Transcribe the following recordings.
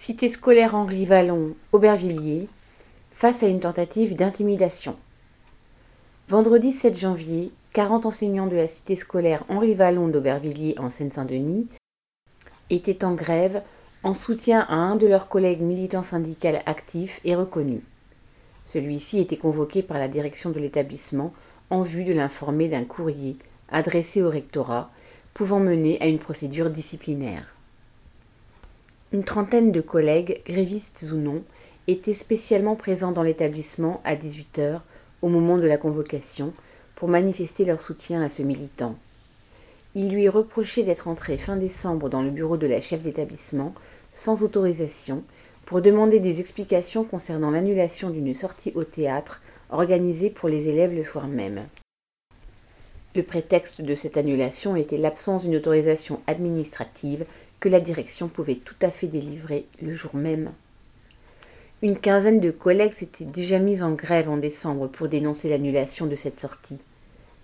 Cité scolaire Henri Vallon, Aubervilliers, face à une tentative d'intimidation. Vendredi 7 janvier, 40 enseignants de la cité scolaire Henri Vallon d'Aubervilliers en Seine-Saint-Denis étaient en grève en soutien à un de leurs collègues militants syndicaux actifs et reconnus. Celui-ci était convoqué par la direction de l'établissement en vue de l'informer d'un courrier adressé au rectorat pouvant mener à une procédure disciplinaire. Une trentaine de collègues, grévistes ou non, étaient spécialement présents dans l'établissement à 18h au moment de la convocation pour manifester leur soutien à ce militant. Il lui est reproché d'être entré fin décembre dans le bureau de la chef d'établissement sans autorisation pour demander des explications concernant l'annulation d'une sortie au théâtre organisée pour les élèves le soir même. Le prétexte de cette annulation était l'absence d'une autorisation administrative que la direction pouvait tout à fait délivrer le jour même. Une quinzaine de collègues s'étaient déjà mis en grève en décembre pour dénoncer l'annulation de cette sortie.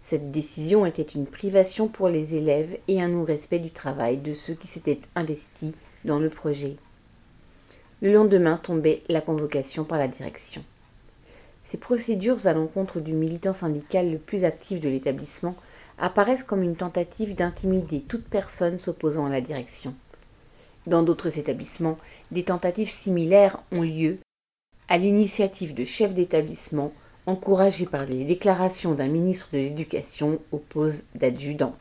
Cette décision était une privation pour les élèves et un non-respect du travail de ceux qui s'étaient investis dans le projet. Le lendemain tombait la convocation par la direction. Ces procédures à l'encontre du militant syndical le plus actif de l'établissement apparaissent comme une tentative d'intimider toute personne s'opposant à la direction. Dans d'autres établissements, des tentatives similaires ont lieu à l'initiative de chefs d'établissement encouragés par les déclarations d'un ministre de l'Éducation aux poses d'adjudants.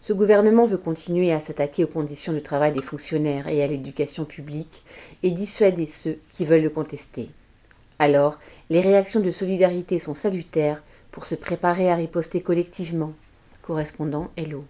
Ce gouvernement veut continuer à s'attaquer aux conditions de travail des fonctionnaires et à l'éducation publique et dissuader ceux qui veulent le contester. Alors, les réactions de solidarité sont salutaires pour se préparer à riposter collectivement. Correspondant Hello.